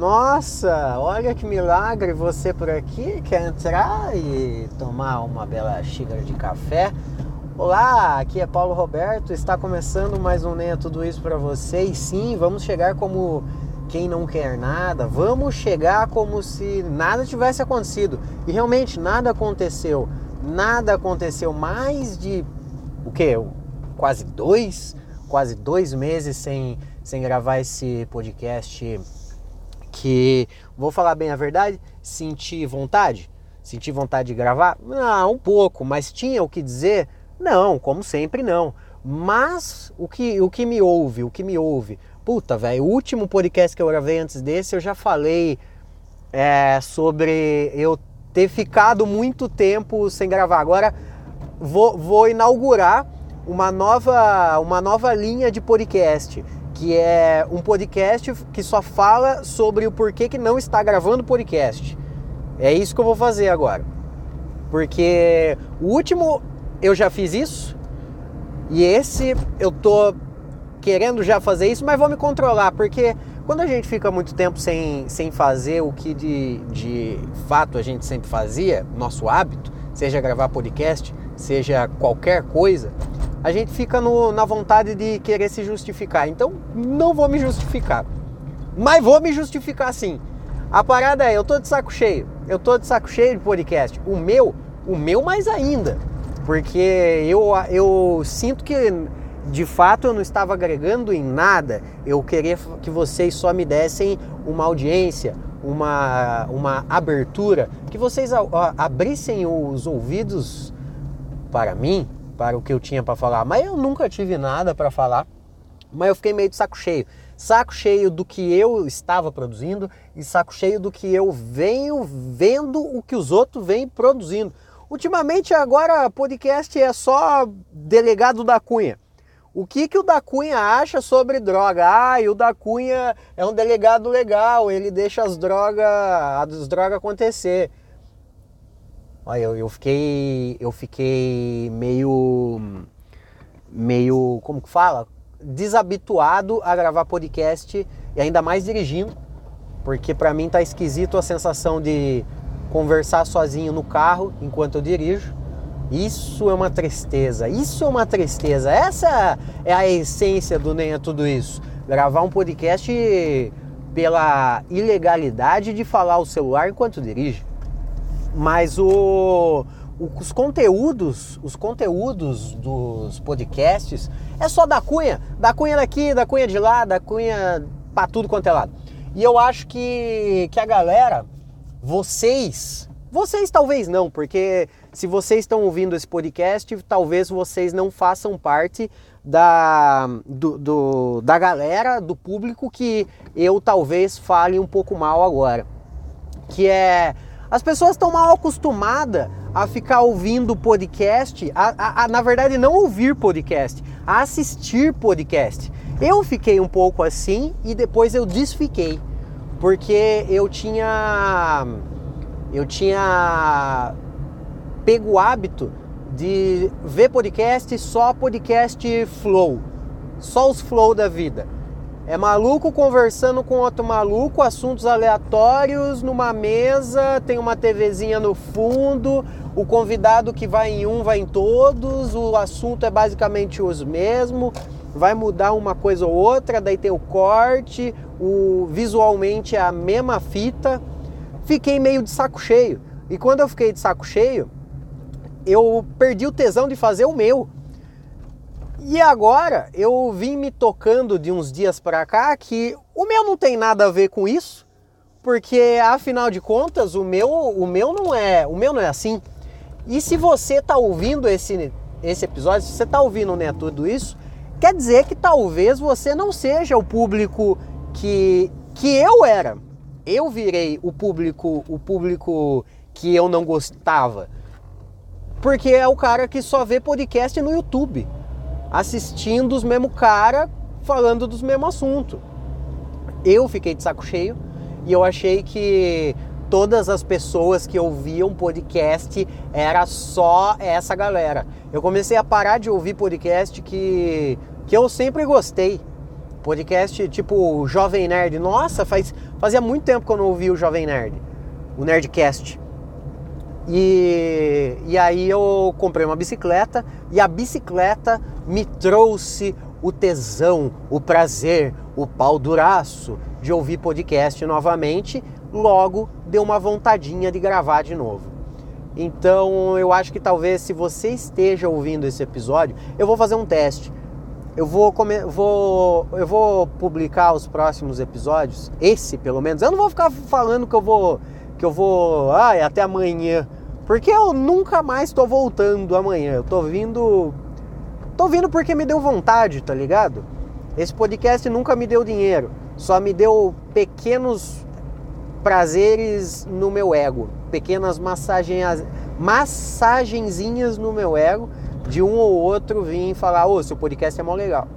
Nossa, olha que milagre você por aqui. Quer entrar e tomar uma bela xícara de café? Olá, aqui é Paulo Roberto. Está começando mais um Nem é Tudo Isso para você. E sim, vamos chegar como quem não quer nada. Vamos chegar como se nada tivesse acontecido. E realmente nada aconteceu. Nada aconteceu. Mais de o que? Quase dois? Quase dois meses sem, sem gravar esse podcast que, vou falar bem a verdade, senti vontade? Senti vontade de gravar? Não, um pouco, mas tinha o que dizer? Não, como sempre não. Mas o que, o que me ouve, o que me ouve, puta, velho, o último podcast que eu gravei antes desse, eu já falei é, sobre eu ter ficado muito tempo sem gravar. Agora vou, vou inaugurar uma nova, uma nova linha de podcast que é um podcast que só fala sobre o porquê que não está gravando podcast. É isso que eu vou fazer agora. Porque o último eu já fiz isso e esse eu tô querendo já fazer isso, mas vou me controlar, porque quando a gente fica muito tempo sem, sem fazer o que de, de fato a gente sempre fazia, nosso hábito, seja gravar podcast, seja qualquer coisa, a gente fica no, na vontade de querer se justificar. Então, não vou me justificar. Mas vou me justificar sim. A parada é, eu tô de saco cheio. Eu tô de saco cheio de podcast. O meu, o meu mais ainda. Porque eu, eu sinto que de fato eu não estava agregando em nada. Eu queria que vocês só me dessem uma audiência, uma, uma abertura, que vocês abrissem os ouvidos para mim, para o que eu tinha para falar. Mas eu nunca tive nada para falar. Mas eu fiquei meio de saco cheio. Saco cheio do que eu estava produzindo e saco cheio do que eu venho vendo o que os outros vêm produzindo. Ultimamente agora podcast é só delegado da Cunha. O que, que o da Cunha acha sobre droga? Ah, e o da Cunha é um delegado legal, ele deixa as drogas as drogas acontecer. Olha, eu, eu fiquei. Eu fiquei meio. meio. como que fala? Desabituado a gravar podcast e ainda mais dirigindo. Porque para mim tá esquisito a sensação de conversar sozinho no carro enquanto eu dirijo. Isso é uma tristeza, isso é uma tristeza. Essa é a essência do Nem é Tudo Isso. Gravar um podcast pela ilegalidade de falar o celular enquanto dirige. Mas o, os conteúdos, os conteúdos dos podcasts é só da cunha, da cunha daqui, da cunha de lá, da cunha para tudo quanto é lado. E eu acho que, que a galera, vocês, vocês talvez não, porque se vocês estão ouvindo esse podcast, talvez vocês não façam parte da, do, do, da galera, do público que eu talvez fale um pouco mal agora. Que é as pessoas estão mal acostumadas a ficar ouvindo podcast, a, a, a, na verdade não ouvir podcast, a assistir podcast. Eu fiquei um pouco assim e depois eu desfiquei, porque eu tinha eu tinha pego o hábito de ver podcast só podcast flow, só os flow da vida. É maluco conversando com outro maluco, assuntos aleatórios numa mesa, tem uma TVzinha no fundo, o convidado que vai em um vai em todos, o assunto é basicamente os mesmos, vai mudar uma coisa ou outra, daí tem o corte, o visualmente é a mesma fita. Fiquei meio de saco cheio. E quando eu fiquei de saco cheio, eu perdi o tesão de fazer o meu. E agora eu vim me tocando de uns dias para cá que o meu não tem nada a ver com isso, porque afinal de contas o meu, o meu não é, o meu não é assim. E se você está ouvindo esse esse episódio, se você está ouvindo né, tudo isso, quer dizer que talvez você não seja o público que que eu era. Eu virei o público, o público que eu não gostava. Porque é o cara que só vê podcast no YouTube assistindo os mesmos cara falando dos mesmos assuntos. Eu fiquei de saco cheio e eu achei que todas as pessoas que ouviam podcast era só essa galera. Eu comecei a parar de ouvir podcast que, que eu sempre gostei. Podcast tipo Jovem Nerd. Nossa, faz, Fazia muito tempo que eu não ouvia o Jovem Nerd, o Nerdcast. E, e aí eu comprei uma bicicleta e a bicicleta me trouxe o tesão, o prazer, o pau duraço de ouvir podcast novamente, logo deu uma vontadinha de gravar de novo. Então eu acho que talvez se você esteja ouvindo esse episódio, eu vou fazer um teste. Eu vou, come... vou, eu vou publicar os próximos episódios, esse pelo menos. Eu não vou ficar falando que eu vou, que eu vou, ah, até amanhã, porque eu nunca mais estou voltando amanhã. Eu tô vindo, tô vindo porque me deu vontade, tá ligado? Esse podcast nunca me deu dinheiro, só me deu pequenos prazeres no meu ego, pequenas massagens, massagenzinhas no meu ego, de um ou outro vir falar, ô, seu podcast é mó legal.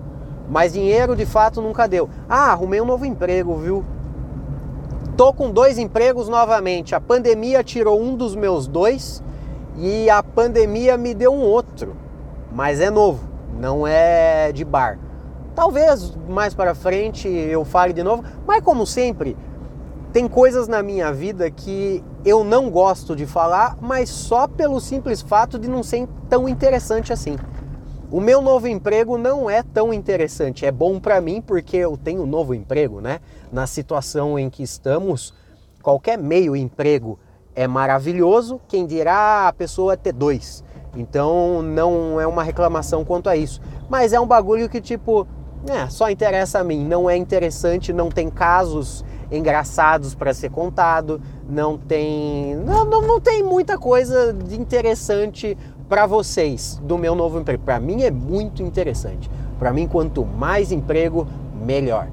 Mas dinheiro de fato nunca deu. Ah, arrumei um novo emprego, viu? Tô com dois empregos novamente. A pandemia tirou um dos meus dois e a pandemia me deu um outro. Mas é novo, não é de bar. Talvez mais para frente eu fale de novo, mas como sempre, tem coisas na minha vida que eu não gosto de falar, mas só pelo simples fato de não ser tão interessante assim. O meu novo emprego não é tão interessante. É bom para mim porque eu tenho um novo emprego, né? Na situação em que estamos, qualquer meio emprego é maravilhoso. Quem dirá a pessoa ter dois. Então não é uma reclamação quanto a isso. Mas é um bagulho que tipo, é, só interessa a mim. Não é interessante, não tem casos engraçados para ser contado, não tem, não, não, não tem muita coisa de interessante para vocês do meu novo emprego. Para mim é muito interessante. Para mim, quanto mais emprego, melhor.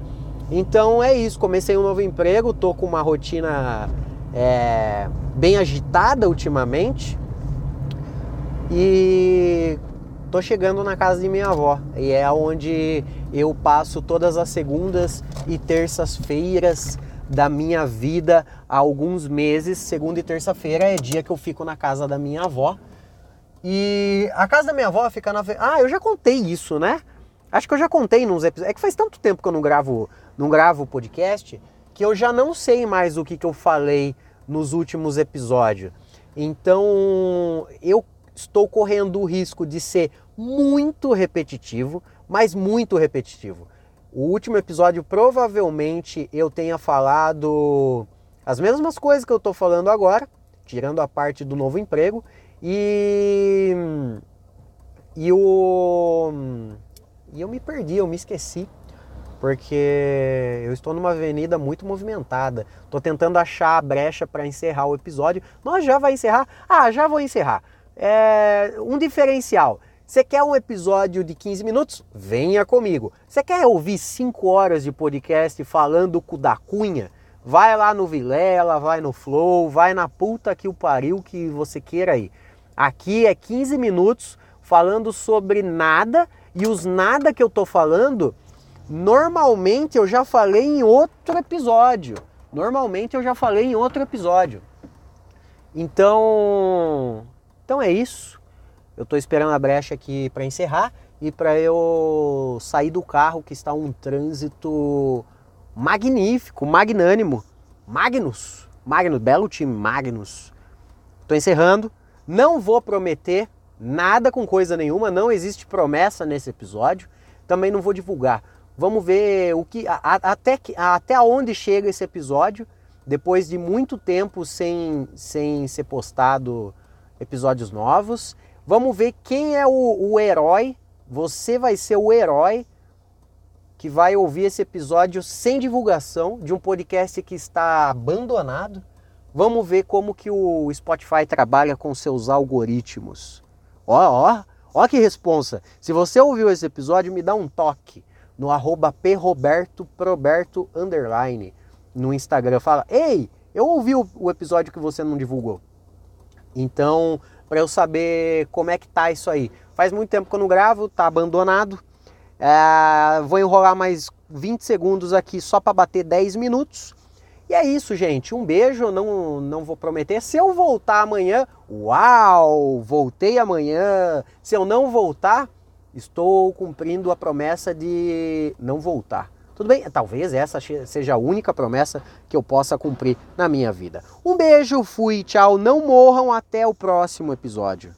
Então é isso. Comecei um novo emprego, tô com uma rotina é, bem agitada ultimamente e tô chegando na casa de minha avó e é onde eu passo todas as segundas e terças-feiras da minha vida há alguns meses. Segunda e terça-feira é dia que eu fico na casa da minha avó. E a casa da minha avó fica na. Ah, eu já contei isso, né? Acho que eu já contei nos episódios. É que faz tanto tempo que eu não gravo, não gravo podcast que eu já não sei mais o que, que eu falei nos últimos episódios. Então eu estou correndo o risco de ser muito repetitivo, mas muito repetitivo. O último episódio provavelmente eu tenha falado as mesmas coisas que eu estou falando agora, tirando a parte do novo emprego e e o e eu me perdi, eu me esqueci porque eu estou numa avenida muito movimentada. Estou tentando achar a brecha para encerrar o episódio. Nós já vai encerrar? Ah, já vou encerrar. É um diferencial. Você quer um episódio de 15 minutos? Venha comigo. Você quer ouvir 5 horas de podcast falando da cunha? Vai lá no Vilela, vai no Flow, vai na puta que o pariu que você queira aí. Aqui é 15 minutos falando sobre nada e os nada que eu tô falando, normalmente eu já falei em outro episódio. Normalmente eu já falei em outro episódio. Então, então é isso. Eu estou esperando a brecha aqui para encerrar e para eu sair do carro que está um trânsito magnífico, magnânimo. Magnus, Magnus, belo time Magnus. Estou encerrando. Não vou prometer nada com coisa nenhuma, não existe promessa nesse episódio. Também não vou divulgar. Vamos ver o que a, até que, até onde chega esse episódio depois de muito tempo sem sem ser postado episódios novos. Vamos ver quem é o, o herói. Você vai ser o herói que vai ouvir esse episódio sem divulgação de um podcast que está abandonado. Vamos ver como que o Spotify trabalha com seus algoritmos. Ó, ó, ó que responsa. Se você ouviu esse episódio, me dá um toque no arroba proberto underline no Instagram. Fala, ei, eu ouvi o, o episódio que você não divulgou. Então, para eu saber como é que tá isso aí. Faz muito tempo que eu não gravo, tá abandonado. É, vou enrolar mais 20 segundos aqui só para bater 10 minutos. E é isso, gente. Um beijo. Não, não vou prometer. Se eu voltar amanhã, uau! Voltei amanhã. Se eu não voltar, estou cumprindo a promessa de não voltar. Tudo bem? Talvez essa seja a única promessa que eu possa cumprir na minha vida. Um beijo, fui, tchau, não morram até o próximo episódio.